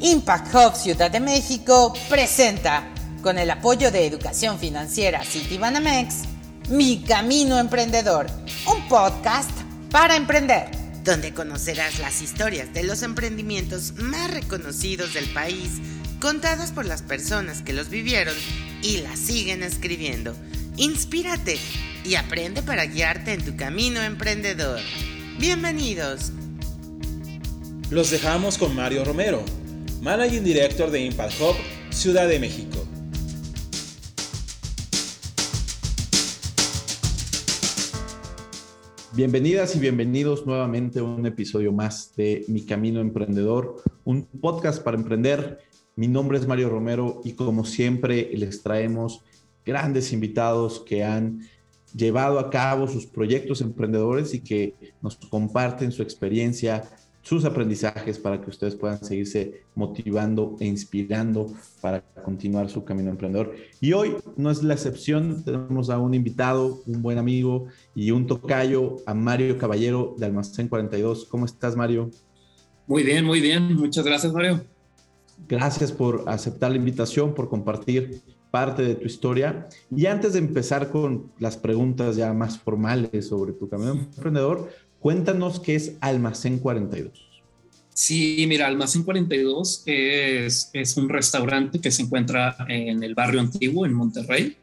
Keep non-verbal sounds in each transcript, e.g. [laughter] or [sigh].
Impact Hub Ciudad de México presenta, con el apoyo de Educación Financiera Citibanamex, Mi Camino Emprendedor, un podcast para emprender, donde conocerás las historias de los emprendimientos más reconocidos del país, contadas por las personas que los vivieron y las siguen escribiendo. Inspírate y aprende para guiarte en tu camino emprendedor. Bienvenidos. Los dejamos con Mario Romero, Managing Director de Impact Hub, Ciudad de México. Bienvenidas y bienvenidos nuevamente a un episodio más de Mi Camino Emprendedor, un podcast para emprender. Mi nombre es Mario Romero y como siempre les traemos grandes invitados que han llevado a cabo sus proyectos emprendedores y que nos comparten su experiencia, sus aprendizajes para que ustedes puedan seguirse motivando e inspirando para continuar su camino emprendedor. Y hoy no es la excepción, tenemos a un invitado, un buen amigo y un tocayo, a Mario Caballero de Almacén 42. ¿Cómo estás, Mario? Muy bien, muy bien. Muchas gracias, Mario. Gracias por aceptar la invitación, por compartir parte de tu historia. Y antes de empezar con las preguntas ya más formales sobre tu camino emprendedor, Cuéntanos qué es Almacén 42. Sí, mira, Almacén 42 es, es un restaurante que se encuentra en el barrio antiguo, en Monterrey,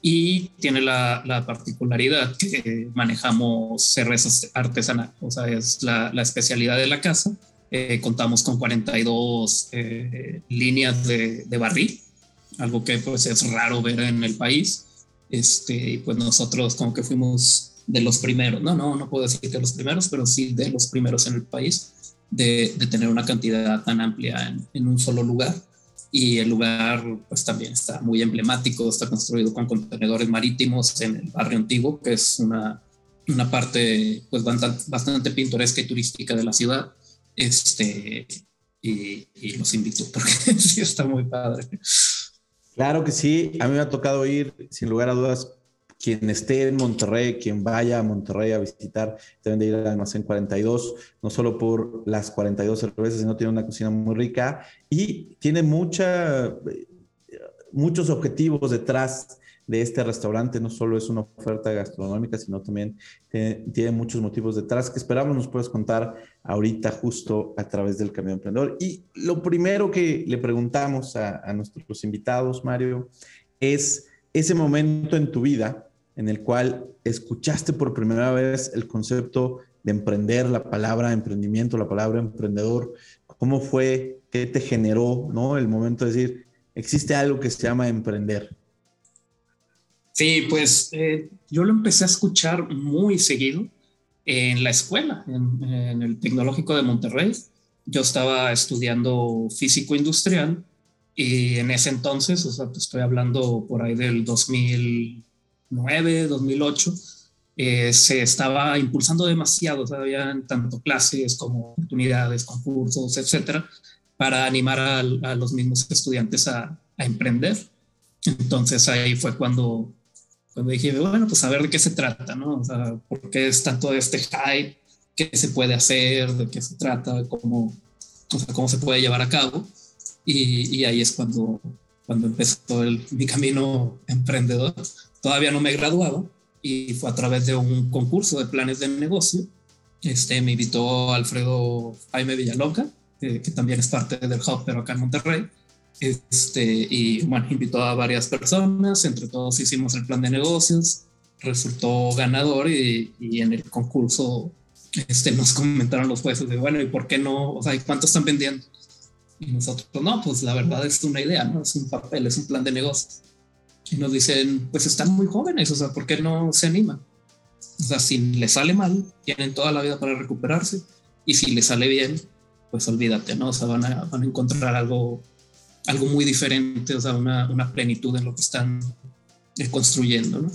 y tiene la, la particularidad que manejamos cervezas artesanales, o sea, es la, la especialidad de la casa. Eh, contamos con 42 eh, líneas de, de, barril, algo que pues es raro ver en el país. Este, pues nosotros como que fuimos de los primeros, no, no, no puedo decir que los primeros, pero sí de los primeros en el país de, de tener una cantidad tan amplia en, en, un solo lugar. Y el lugar pues también está muy emblemático, está construido con contenedores marítimos en el barrio antiguo, que es una, una parte pues bastante, bastante pintoresca y turística de la ciudad. Este, y, y los invito porque [laughs] sí está muy padre. Claro que sí, a mí me ha tocado ir, sin lugar a dudas, quien esté en Monterrey, quien vaya a Monterrey a visitar, deben de ir al almacén 42, no solo por las 42 cervezas, sino tiene una cocina muy rica y tiene mucha, muchos objetivos detrás de este restaurante. No solo es una oferta gastronómica, sino también tiene, muchos motivos detrás que esperamos nos puedes contar ahorita justo a través del Camino Emprendedor. Y lo primero que le preguntamos a, a nuestros invitados, Mario, es ese momento en tu vida en el cual escuchaste por primera vez el concepto de emprender, la palabra emprendimiento, la palabra emprendedor, cómo fue, qué te generó, ¿no? El momento de decir, existe algo que se llama emprender. Sí, pues eh, yo lo empecé a escuchar muy seguido en la escuela, en, en, el Tecnológico de Monterrey. Yo estaba estudiando físico industrial y en ese entonces, o sea, te estoy hablando por ahí del 2000. 2009, 2008, eh, se estaba impulsando demasiado, o sea, había tanto clases como oportunidades, concursos, etcétera, para animar a, a los mismos estudiantes a, a, emprender. Entonces ahí fue cuando, cuando dije, bueno, pues a ver de qué se trata, ¿no? O sea, ¿por qué es tanto este hype? ¿Qué se puede hacer? ¿De qué se trata? ¿Cómo, o sea, cómo se puede llevar a cabo? Y, y ahí es cuando, cuando empezó el, mi camino emprendedor todavía no me graduaba y fue a través de un concurso de planes de negocio. Este, me invitó Alfredo Jaime Villaloca, que, que también es parte del Hub, pero acá en Monterrey. Este, y bueno, invitó a varias personas, entre todos hicimos el plan de negocios, resultó ganador y, y en el concurso este, nos comentaron los jueces de, bueno, ¿y por qué no? O sea, ¿cuánto están vendiendo? Y nosotros, no, pues la verdad es una idea, ¿no? Es un papel, es un plan de negocios y nos dicen, pues están muy jóvenes, o sea, ¿por qué no se animan? O sea, si les sale mal, tienen toda la vida para recuperarse, y si les sale bien, pues olvídate, ¿no? O sea, van a, van a encontrar algo, algo muy diferente, o sea, una, plenitud en lo que están eh, construyendo, ¿no?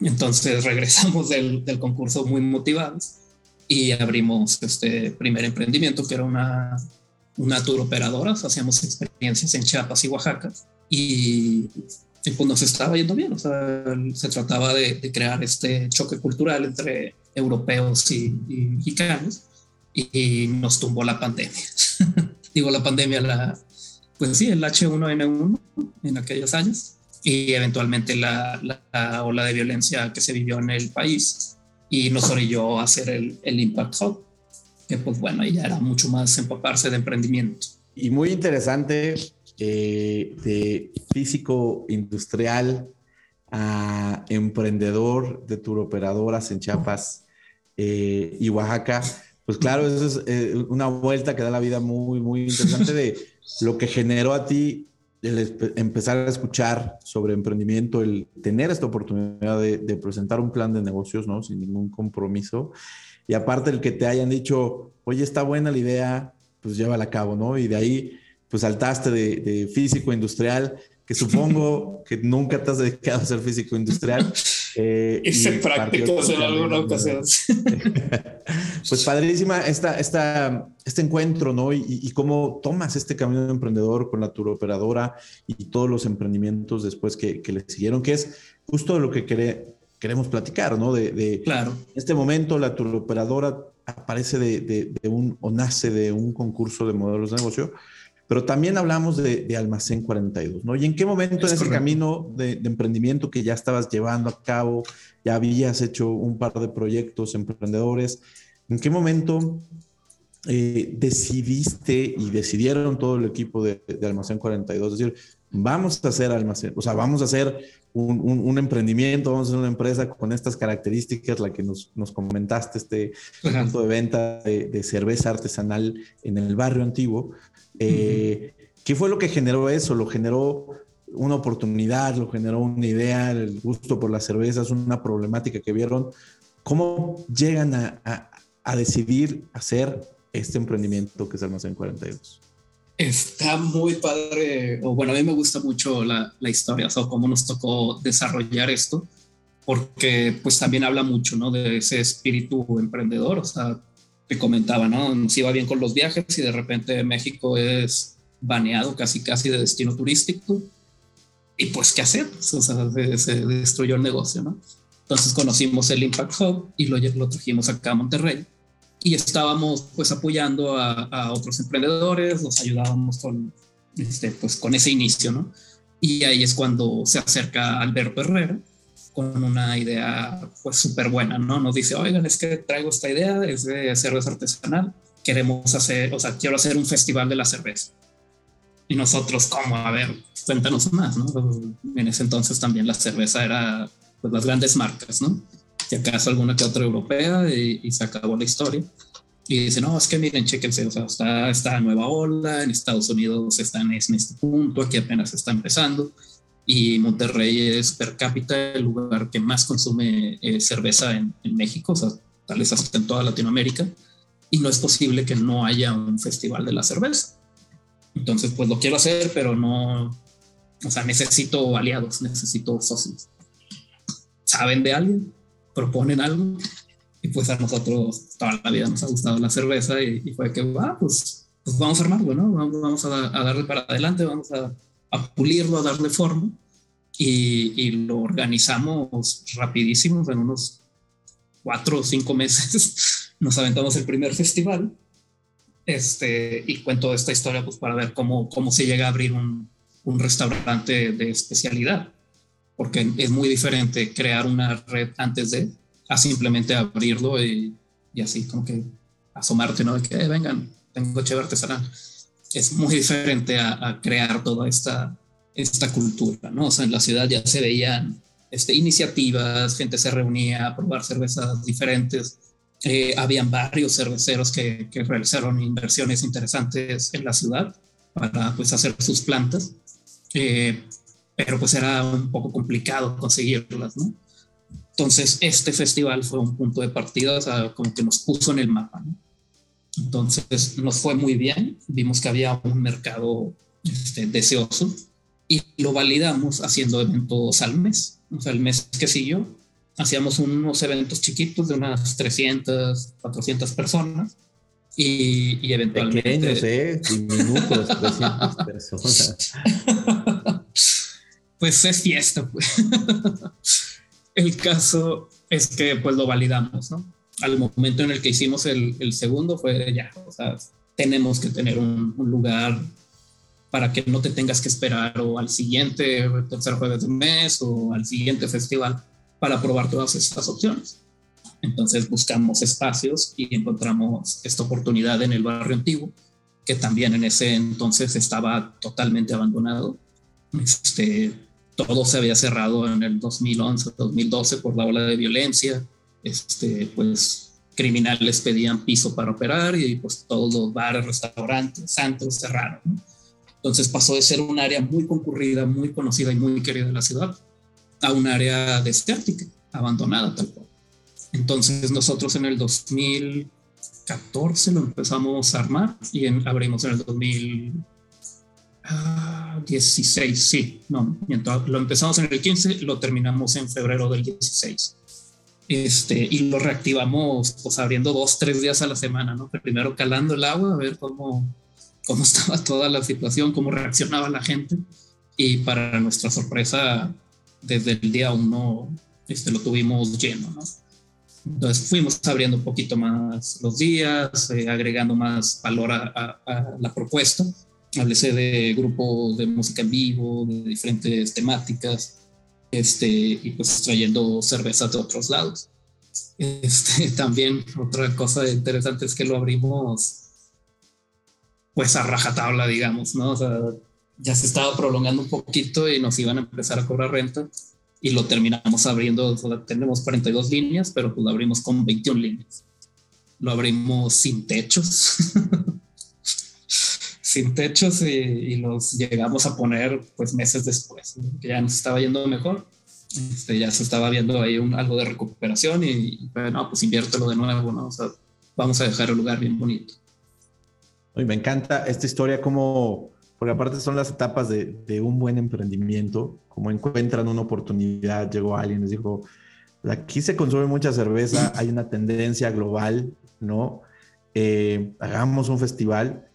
Entonces [laughs] regresamos del, concurso muy motivados y abrimos este primer emprendimiento que era una, una tour operadora, hacíamos experiencias en Chiapas y Oaxaca y y pues nos estaba yendo bien, o sea, se trataba de, de, crear este choque cultural entre europeos y, mexicanos y nos tumbó la pandemia. [laughs] Digo, la pandemia, la, pues sí, el H1N1 en aquellos años y eventualmente la, la, ola de violencia que se vivió en el país y nos orilló a hacer el, el Impact Hub, que pues bueno, ya era mucho más empaparse de emprendimiento. Y muy interesante, eh, de físico industrial a emprendedor de turoperadoras en Chiapas eh, y Oaxaca. Pues claro, eso es eh, una vuelta que da la vida muy, muy interesante de lo que generó a ti el empezar a escuchar sobre emprendimiento, el tener esta oportunidad de, de, presentar un plan de negocios, ¿no? Sin ningún compromiso. Y aparte el que te hayan dicho, oye, está buena la idea, pues llévala a cabo, ¿no? Y de ahí, pues saltaste de, físico industrial, que supongo [laughs] que nunca te has dedicado a ser físico industrial. [laughs] Eh, Hice prácticos en alguna ocasión. [laughs] pues padrísima esta, esta, este encuentro, ¿no? Y, cómo tomas este camino de emprendedor con la turoperadora y todos los emprendimientos después que, que le siguieron, que es justo lo que queremos platicar, ¿no? De, de, claro. En este momento la turoperadora aparece de, un o nace de un concurso de modelos de negocio, pero también hablamos de, Almacén 42, ¿no? ¿Y en qué momento en ese camino de, emprendimiento que ya estabas llevando a cabo, ya habías hecho un par de proyectos emprendedores, en qué momento eh, decidiste y decidieron todo el equipo de, Almacén 42, decir, vamos a hacer almacén, o sea, vamos a hacer un, emprendimiento, vamos a hacer una empresa con estas características, la que nos, comentaste, este punto de venta de, cerveza artesanal en el barrio antiguo. Eh, ¿Qué fue lo que generó eso? Lo generó una oportunidad, lo generó una idea, el gusto por las cervezas, una problemática que vieron. ¿Cómo llegan a, a decidir hacer este emprendimiento que es Almacén 42? Está muy padre, o bueno, a mí me gusta mucho la, la historia, o sea, cómo nos tocó desarrollar esto, porque pues también habla mucho, ¿no? De ese espíritu emprendedor, o sea, te comentaba, ¿no? Nos iba bien con los viajes y de repente México es baneado casi casi de destino turístico. Y pues, ¿qué hacer? O sea, se, destruyó el negocio, ¿no? Entonces conocimos el Impact Hub y lo, lo trajimos acá a Monterrey y estábamos pues apoyando a, otros emprendedores, los ayudábamos con, este, pues, con ese inicio, ¿no? Y ahí es cuando se acerca Alberto Herrera con una idea pues súper buena, ¿no? Nos dice, oigan, es que traigo esta idea, es de cerveza artesanal, queremos hacer, o sea, quiero hacer un festival de la cerveza. Y nosotros, ¿cómo? A ver, cuéntanos más, ¿no? En ese entonces también la cerveza era pues las grandes marcas, ¿no? Si acaso alguna que otra europea y, se acabó la historia. Y dice, no, es que miren, chéquense, o sea, está nueva ola, en Estados Unidos están en este punto, aquí apenas está empezando, y Monterrey es per cápita el lugar que más consume eh, cerveza en, México, o sea, tal vez hasta en toda Latinoamérica, y no es posible que no haya un festival de la cerveza. Entonces, pues lo quiero hacer, pero no, o sea, necesito aliados, necesito socios. ¿Saben de alguien? Proponen algo y pues a nosotros toda la vida nos ha gustado la cerveza y, fue que, va, pues, vamos a armarlo, ¿no? Vamos, a, darle para adelante, vamos a, pulirlo, a darle forma y, y, lo organizamos rapidísimo, en unos cuatro o cinco meses [laughs] nos aventamos el primer festival este, y cuento esta historia pues para ver cómo, cómo se llega a abrir un restaurante de especialidad porque es muy diferente crear una red antes de a simplemente abrirlo y, y así como que asomarte, ¿no? De que eh, vengan, tengo chévere artesanal. Es muy diferente a, crear toda esta, esta cultura, ¿no? O sea, en la ciudad ya se veían este, iniciativas, gente se reunía a probar cervezas diferentes. Eh, habían varios cerveceros que, que, realizaron inversiones interesantes en la ciudad para pues hacer sus plantas. Eh, pero pues era un poco complicado conseguirlas, ¿no? Entonces, este festival fue un punto de partida, o sea, como que nos puso en el mapa, ¿no? Entonces, nos fue muy bien, vimos que había un mercado este, deseoso y lo validamos haciendo eventos al mes. O sea, el mes que siguió, hacíamos unos eventos chiquitos de unas 300, 400 personas y, y eventualmente... Pequeños, ¿eh? Diminutos, 300 personas. [laughs] pues es fiesta. Pues. [laughs] El caso es que pues lo validamos, ¿no? al momento en el que hicimos el, segundo fue ya, o sea, tenemos que tener un, un, lugar para que no te tengas que esperar o al siguiente tercer jueves de mes o al siguiente festival para probar todas estas opciones. Entonces buscamos espacios y encontramos esta oportunidad en el barrio antiguo, que también en ese entonces estaba totalmente abandonado. Este, todo se había cerrado en el 2011, 2012 por la ola de violencia. Este, pues criminales pedían piso para operar y pues todos los bares, restaurantes, santos cerraron. Entonces pasó de ser un área muy concurrida, muy conocida y muy querida de la ciudad a un área desértica, abandonada tal cual. Entonces nosotros en el 2014 lo empezamos a armar y abrimos en el 2016, sí, no, lo empezamos en el 15, lo terminamos en febrero del 16. Este, y lo reactivamos pues abriendo dos, tres días a la semana, ¿no? Primero calando el agua, a ver cómo, cómo [laughs] estaba toda la situación, cómo reaccionaba la gente. Y para nuestra sorpresa, desde el día uno este, lo tuvimos lleno, ¿no? Entonces fuimos abriendo un poquito más los días, eh, agregando más valor a, la propuesta. Hablé de grupos de música en vivo, de diferentes temáticas, este, y pues trayendo cervezas de otros lados. Este, [laughs] también otra cosa interesante es que lo abrimos pues a rajatabla, digamos, ¿no? O sea, ya se estaba prolongando un poquito y nos iban a empezar a cobrar renta y lo terminamos abriendo, tenemos 42 líneas, pero pues lo abrimos con 21 líneas. Lo abrimos sin techos, [laughs] sin techos y, los llegamos a poner pues meses después, que ya nos estaba yendo mejor. Este, ya se estaba viendo ahí un, algo de recuperación y, bueno, pues inviértelo de nuevo, ¿no? O sea, vamos a dejar el lugar bien bonito. Y me encanta esta historia como porque aparte son las etapas de, de, un buen emprendimiento, como encuentran una oportunidad, llegó alguien, les dijo, aquí se consume mucha cerveza, hay una tendencia global, ¿no? Eh, hagamos un festival.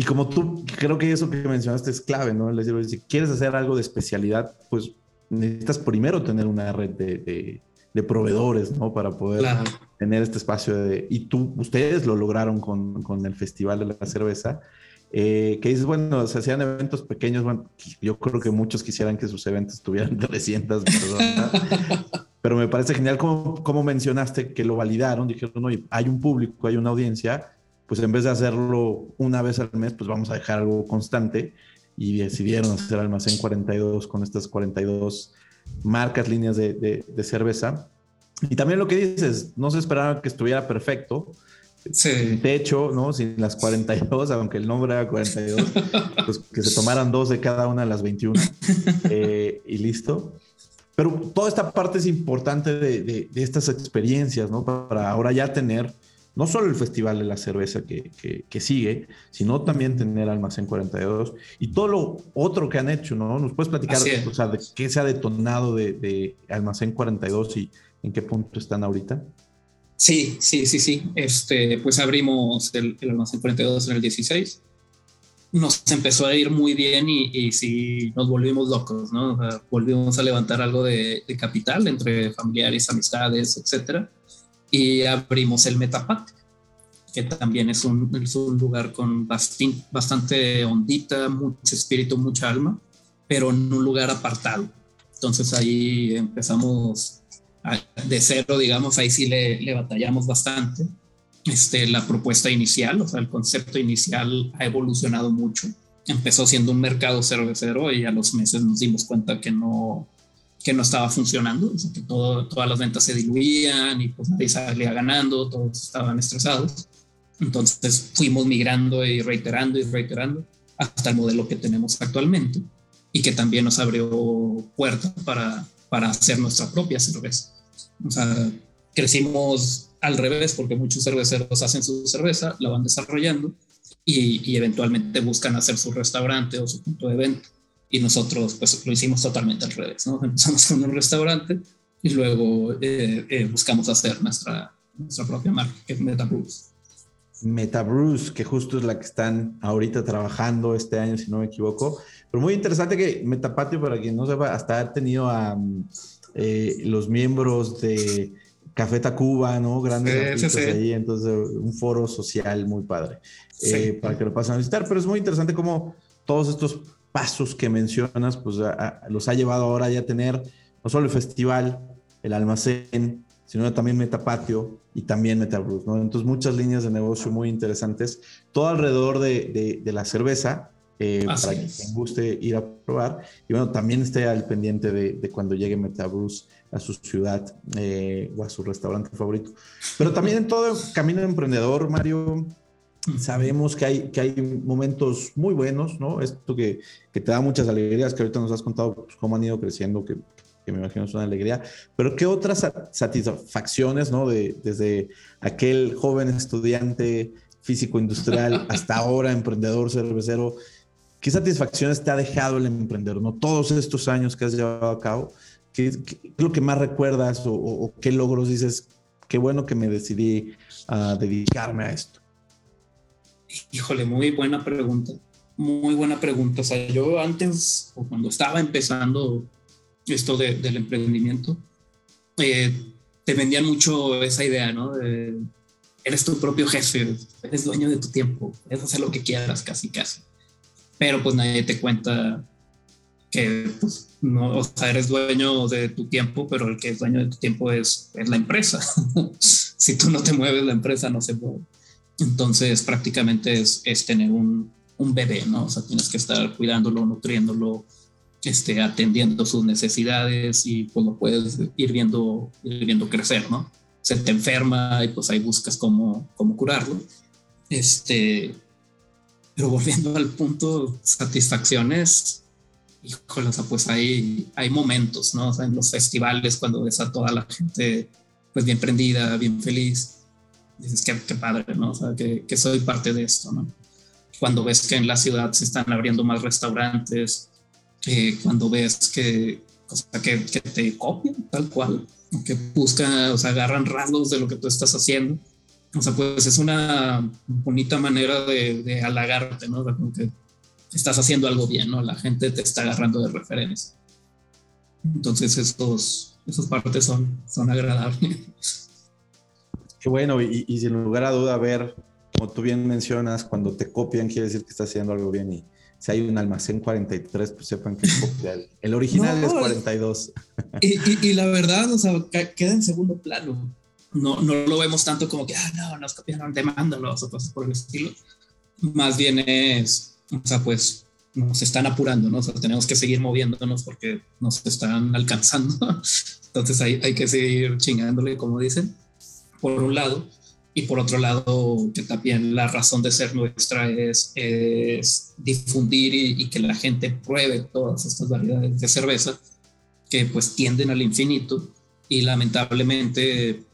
Y como tú, creo que eso que mencionaste es clave, ¿no? Les digo, si quieres hacer algo de especialidad, pues necesitas primero tener una red de, de, proveedores, ¿no? Para poder tener este espacio de... Y tú, ustedes lo lograron con, con el Festival de la Cerveza eh, que dices, bueno, se hacían eventos pequeños, bueno, yo creo que muchos quisieran que sus eventos tuvieran [laughs] 300 personas, pero me parece genial como, como mencionaste que lo validaron, dijeron, oye, hay un público, hay una audiencia, pues en vez de hacerlo una vez al mes, pues vamos a dejar algo constante y decidieron hacer Almacén 42 con estas 42 marcas, líneas de, de, de cerveza. Y también lo que dices, no se esperaba que estuviera perfecto, sin techo, ¿no? Sin las 42, aunque el nombre era 42, [laughs] pues que se tomaran dos de cada una de las 21 [laughs] eh, y listo. Pero toda esta parte es importante de, de, estas experiencias, ¿no? Para ahora ya tener no solo el Festival de la Cerveza que, que, que, sigue, sino también tener Almacén 42 y todo lo otro que han hecho, ¿no? ¿Nos puedes platicar o sea, de qué se ha detonado de, de Almacén 42 y en qué punto están ahorita? Sí, sí, sí, sí. Este, pues abrimos el, el almacén 42 en el 16. Nos empezó a ir muy bien y, y sí, nos volvimos locos, ¿no? volvimos a levantar algo de, de, capital entre familiares, amistades, etcétera. Y abrimos el Metapat, que también es un, es un lugar con bastante, bastante ondita, mucho espíritu, mucha alma, pero en un lugar apartado. Entonces ahí empezamos de cero, digamos, ahí sí le, le, batallamos bastante. Este, la propuesta inicial, o sea, el concepto inicial ha evolucionado mucho. Empezó siendo un mercado cervecero y a los meses nos dimos cuenta que no, que no estaba funcionando, o sea, que todo, todas las ventas se diluían y pues nadie salía ganando, todos estaban estresados. Entonces fuimos migrando y reiterando y reiterando hasta el modelo que tenemos actualmente y que también nos abrió puerta para, para hacer nuestra propia cerveza. O sea, crecimos al revés porque muchos cerveceros hacen su cerveza, la van desarrollando y, y, eventualmente buscan hacer su restaurante o su punto de venta. Y nosotros pues lo hicimos totalmente al revés, ¿no? [laughs] Empezamos con un restaurante y luego eh, eh, buscamos hacer nuestra, nuestra propia marca, que es MetaBrews. MetaBrews, que justo es la que están ahorita trabajando este año, si no me equivoco. Pero muy interesante que Metapatio, para quien no sepa, hasta ha tenido a eh, los miembros de Café Tacuba, ¿no? Grandes sí, ahí, entonces un foro social muy padre eh, para que lo pasen a visitar. Pero es muy interesante cómo todos estos pasos que mencionas, pues los ha llevado ahora ya a tener no solo el festival, el almacén, sino también Metapatio y también Metabrus, ¿no? Entonces muchas líneas de negocio muy interesantes, todo alrededor de, de, la cerveza, eh, para quien guste ir a probar. Y bueno, también esté al pendiente de, de cuando llegue Metabrus a su ciudad eh, o a su restaurante favorito. Pero también en todo el camino emprendedor, Mario, sabemos que hay, que hay momentos muy buenos, ¿no? Esto que, que te da muchas alegrías, que ahorita nos has contado pues, cómo han ido creciendo, que que me imagino es una alegría, pero ¿qué otras satisfacciones, ¿no? De, desde aquel joven estudiante físico industrial [laughs] hasta ahora emprendedor cervecero, ¿qué satisfacciones te ha dejado el emprendedor, ¿no? Todos estos años que has llevado a cabo, ¿qué, es lo que más recuerdas o, qué logros dices? Qué bueno que me decidí a dedicarme a esto. Híjole, muy buena pregunta. Muy buena pregunta. O sea, yo antes, o cuando estaba empezando esto del emprendimiento, eh, te vendían mucho esa idea, ¿no? eres tu propio jefe, eres dueño de tu tiempo, puedes hacer lo que quieras, casi, casi. Pero pues nadie te cuenta que, pues, o sea, eres dueño de tu tiempo, pero el que es dueño de tu tiempo es, es la empresa. [laughs] si tú no te mueves, la empresa no se mueve. Entonces, prácticamente es, es tener un, un bebé, ¿no? O sea, tienes que estar cuidándolo, nutriéndolo, este, atendiendo sus necesidades y pues lo puedes ir viendo, ir viendo crecer, ¿no? Se te enferma y pues ahí buscas cómo, cómo curarlo. Este, pero volviendo al punto, satisfacciones, híjole, o sea, pues hay, hay momentos, ¿no? O sea, en los festivales cuando ves a toda la gente pues bien prendida, bien feliz, dices que qué padre, ¿no? O sea, que, que soy parte de esto, ¿no? Cuando ves que en la ciudad se están abriendo más restaurantes, cuando ves que, que, que, te copian tal cual, que buscan, o sea, agarran rasgos de lo que tú estás haciendo. O sea, pues es una bonita manera de, de halagarte, ¿no? O que estás haciendo algo bien, ¿no? La gente te está agarrando de referencia. Entonces, esos, esas partes son, son agradables. Qué bueno, y, y sin lugar a duda, ver, como tú bien mencionas, cuando te copian, quiere decir que estás haciendo algo bien y, si hay un almacén 43, pues sepan que el original es 42. Y, y, la verdad, o sea, queda en segundo plano. No, no lo vemos tanto como que, ah, no, nos copiaron, demándalos o cosas por el estilo. Más bien es, o sea, pues nos están apurando, ¿no? O sea, tenemos que seguir moviéndonos porque nos están alcanzando. [laughs] Entonces hay, hay que seguir chingándole, como dicen, por un lado y por otro lado, que también la razón de ser nuestra es, es difundir y, que la gente pruebe todas estas variedades de cerveza que pues tienden al infinito y lamentablemente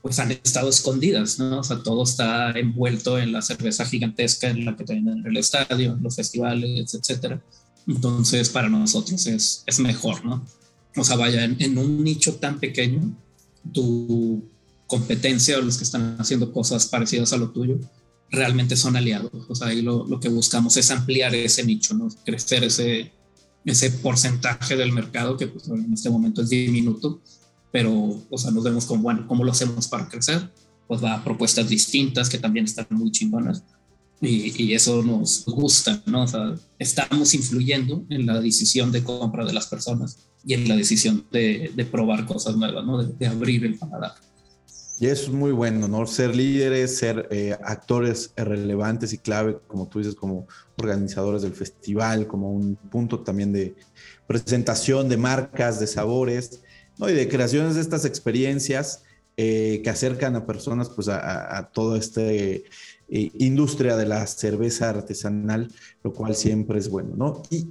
pues han estado escondidas, ¿no? O sea, todo está envuelto en la cerveza gigantesca en la que tienen en el estadio, en los festivales, etcétera. Entonces, para nosotros es, es mejor, ¿no? O sea, vaya, en, en un nicho tan pequeño, tu competencia o los que están haciendo cosas parecidas a lo tuyo realmente son aliados. O sea, ahí lo, lo que buscamos es ampliar ese nicho, ¿no? crecer ese, ese porcentaje del mercado que pues, en este momento es diminuto, pero o sea, nos vemos como, bueno, ¿cómo lo hacemos para crecer? Pues va a propuestas distintas que también están muy chingonas y, y, eso nos gusta, ¿no? O sea, estamos influyendo en la decisión de compra de las personas y en la decisión de, de probar cosas nuevas, ¿no? De, de abrir el paladar. Y es muy bueno, ¿no? Ser líderes, ser eh, actores relevantes y clave, como tú dices, como organizadores del festival, como un punto también de presentación de marcas, de sabores, ¿no? Y de creaciones de estas experiencias eh, que acercan a personas, pues, a, toda esta eh, industria de la cerveza artesanal, lo cual siempre es bueno, ¿no? Y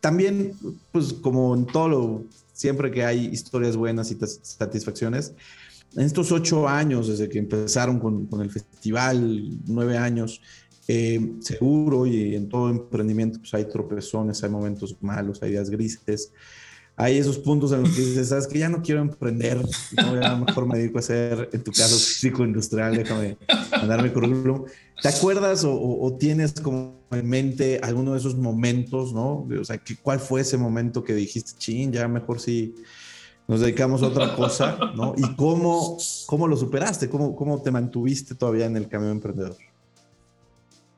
también, pues, como en todo lo, siempre que hay historias buenas y satisfacciones, en estos ocho años, desde que empezaron con, el festival, nueve años, eh, seguro y en todo emprendimiento pues hay tropezones, hay momentos malos, hay días grises, hay esos puntos en los que dices, sabes que ya no quiero emprender, no, a lo mejor me dedico a hacer, en tu caso, físico industrial, déjame mandar mi currículum. ¿Te acuerdas o, tienes como en mente alguno de esos momentos, no? O sea, ¿cuál fue ese momento que dijiste, chin, ya mejor sí nos dedicamos a otra cosa, ¿no? ¿Y cómo, cómo lo superaste? ¿Cómo, ¿Cómo te mantuviste todavía en el camino emprendedor?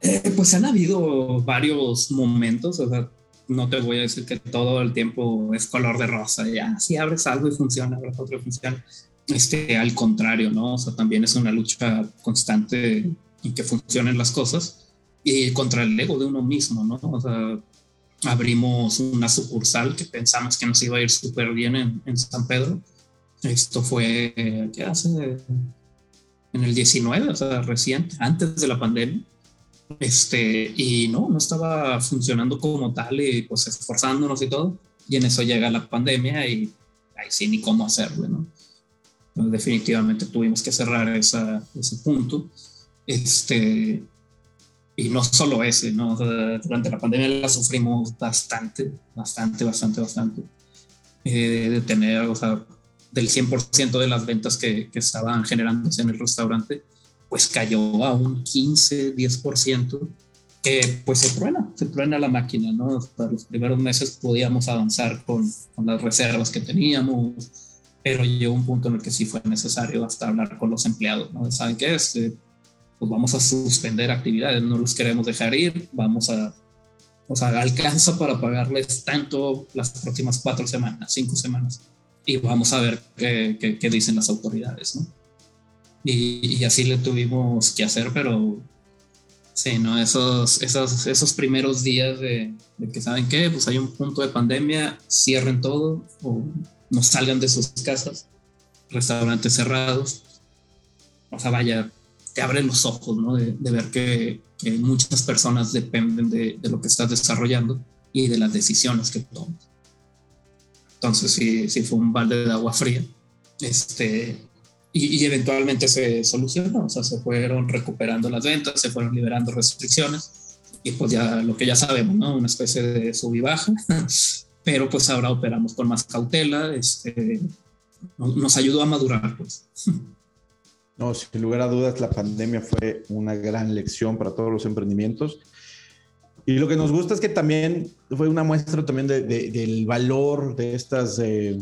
Eh, pues han habido varios momentos, o sea, no te voy a decir que todo el tiempo es color de rosa, ya, si abres algo y funciona, abres otro y funciona. Este, al contrario, ¿no? O sea, también es una lucha constante y que funcionen las cosas y contra el ego de uno mismo, ¿no? O sea, abrimos una sucursal que pensamos que nos iba a ir súper bien en, en, San Pedro. Esto fue, ¿qué hace? En el 19, o sea, reciente, antes de la pandemia. Este, y no, no estaba funcionando como tal y pues esforzándonos y todo. Y en eso llega la pandemia y ahí sí ni cómo hacerlo, ¿no? definitivamente tuvimos que cerrar esa, ese punto. Este, y no solo ese, ¿no? durante la pandemia la sufrimos bastante, bastante, bastante, bastante. Eh, de tener, o sea, del 100% de las ventas que, que, estaban generándose en el restaurante, pues cayó a un 15, 10%, que pues se truena, se truena la máquina, ¿no? Hasta los primeros meses podíamos avanzar con, con las reservas que teníamos, pero llegó un punto en el que sí fue necesario hasta hablar con los empleados, ¿no? ¿Saben qué? Este, pues vamos a suspender actividades, no los queremos dejar ir, vamos a, o sea, alcanza para pagarles tanto las próximas cuatro semanas, cinco semanas, y vamos a ver qué, qué, qué dicen las autoridades, ¿no? Y, y, así le tuvimos que hacer, pero sí, ¿no? Esos, esos, esos primeros días de, de que, ¿saben qué? Pues hay un punto de pandemia, cierren todo, o no salgan de sus casas, restaurantes cerrados. O sea, vaya, te abren los ojos, ¿no? De, ver que, muchas personas dependen de, lo que estás desarrollando y de las decisiones que tomas. Entonces, sí, sí fue un balde de agua fría. Este, y, y, eventualmente se solucionó, o sea, se fueron recuperando las ventas, se fueron liberando restricciones y pues ya lo que ya sabemos, ¿no? Una especie de sub y baja [laughs] pero pues ahora operamos con más cautela, este, nos ayudó a madurar, pues. [laughs] No, sin lugar a dudas, la pandemia fue una gran lección para todos los emprendimientos. Y lo que nos gusta es que también fue una muestra también de, de, del valor de estas eh,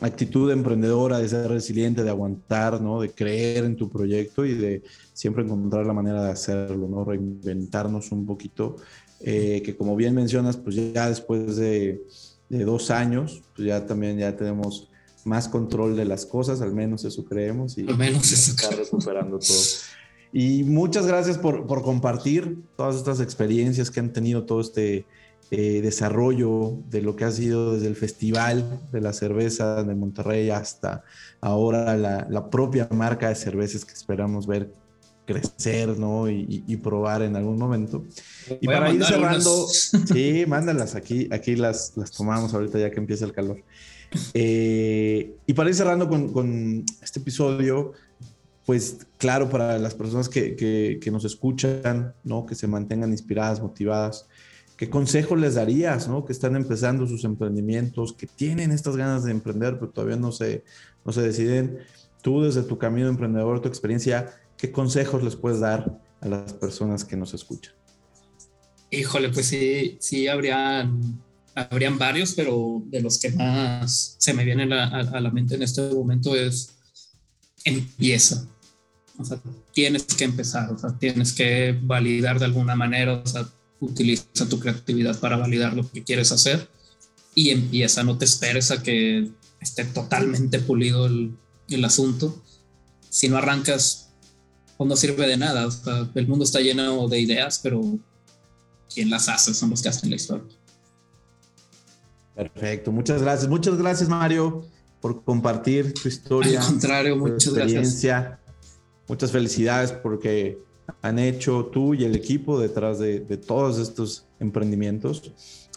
actitud emprendedora, de ser resiliente, de aguantar, ¿no? De creer en tu proyecto y de siempre encontrar la manera de hacerlo, ¿no? Reinventarnos un poquito eh, que como bien mencionas, pues ya después de, de, dos años, pues ya también ya tenemos más control de las cosas, al menos eso creemos, y al menos eso está recuperando todo. Y muchas gracias por, por, compartir todas estas experiencias que han tenido todo este eh, desarrollo de lo que ha sido desde el Festival de la Cerveza de Monterrey hasta ahora la, la propia marca de cervezas que esperamos ver crecer, ¿no? Y, y, probar en algún momento. Y Voy para ir cerrando, [laughs] sí, mándalas aquí, aquí las, las tomamos ahorita ya que empieza el calor. Eh, y para ir cerrando con, con, este episodio, pues claro, para las personas que, que, que, nos escuchan, ¿no? Que se mantengan inspiradas, motivadas, ¿qué consejo les darías, ¿no? Que están empezando sus emprendimientos, que tienen estas ganas de emprender, pero todavía no se, no se deciden. Tú desde tu camino emprendedor, tu experiencia, ¿qué consejos les puedes dar a las personas que nos escuchan? Híjole, pues sí, sí habrían, habrían varios, pero de los que más se me vienen a, a, a la mente en este momento es empieza. O sea, tienes que empezar, o sea, tienes que validar de alguna manera, o sea, utiliza tu creatividad para validar lo que quieres hacer y empieza, no te esperes a que esté totalmente pulido el, el asunto. Si no arrancas, pues no sirve de nada. O sea, el mundo está lleno de ideas, pero quien las hace son los que hacen la historia. Perfecto, muchas gracias. Muchas gracias, Mario, por compartir tu historia. Al contrario, muchas gracias. Muchas felicidades porque han hecho tú y el equipo detrás de, de todos estos emprendimientos.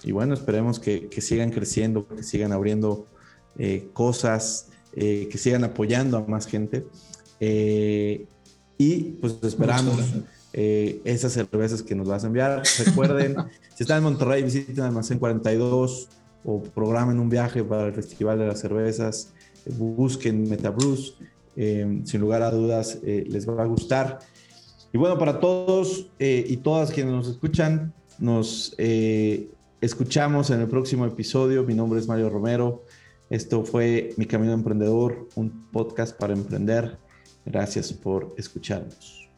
Y bueno, esperemos que, que sigan creciendo, que sigan abriendo eh, cosas, eh, que sigan apoyando a más gente. Eh, y pues esperamos eh, esas cervezas que nos vas a enviar. Recuerden, [laughs] si están en Monterrey, visiten Almacén 42 o programen un viaje para el Festival de las Cervezas. busquen Metabrews. Eh, sin lugar a dudas, eh, les va a gustar. Y bueno, para todos eh, y todas quienes nos escuchan, nos escuchamos en el próximo episodio. Mi nombre es Mario Romero. Esto fue Mi Camino Emprendedor, un podcast para emprender. Gracias por escucharnos.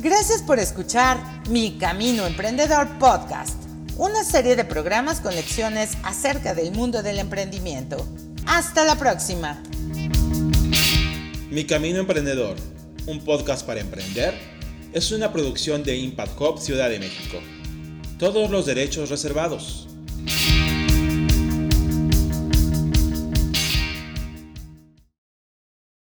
Gracias por escuchar Mi Camino Emprendedor Podcast, una serie de programas con lecciones acerca del mundo del emprendimiento. Hasta la próxima. Mi Camino Emprendedor, un podcast para emprender, es una producción de Impact Hub Ciudad de México. Todos los derechos reservados.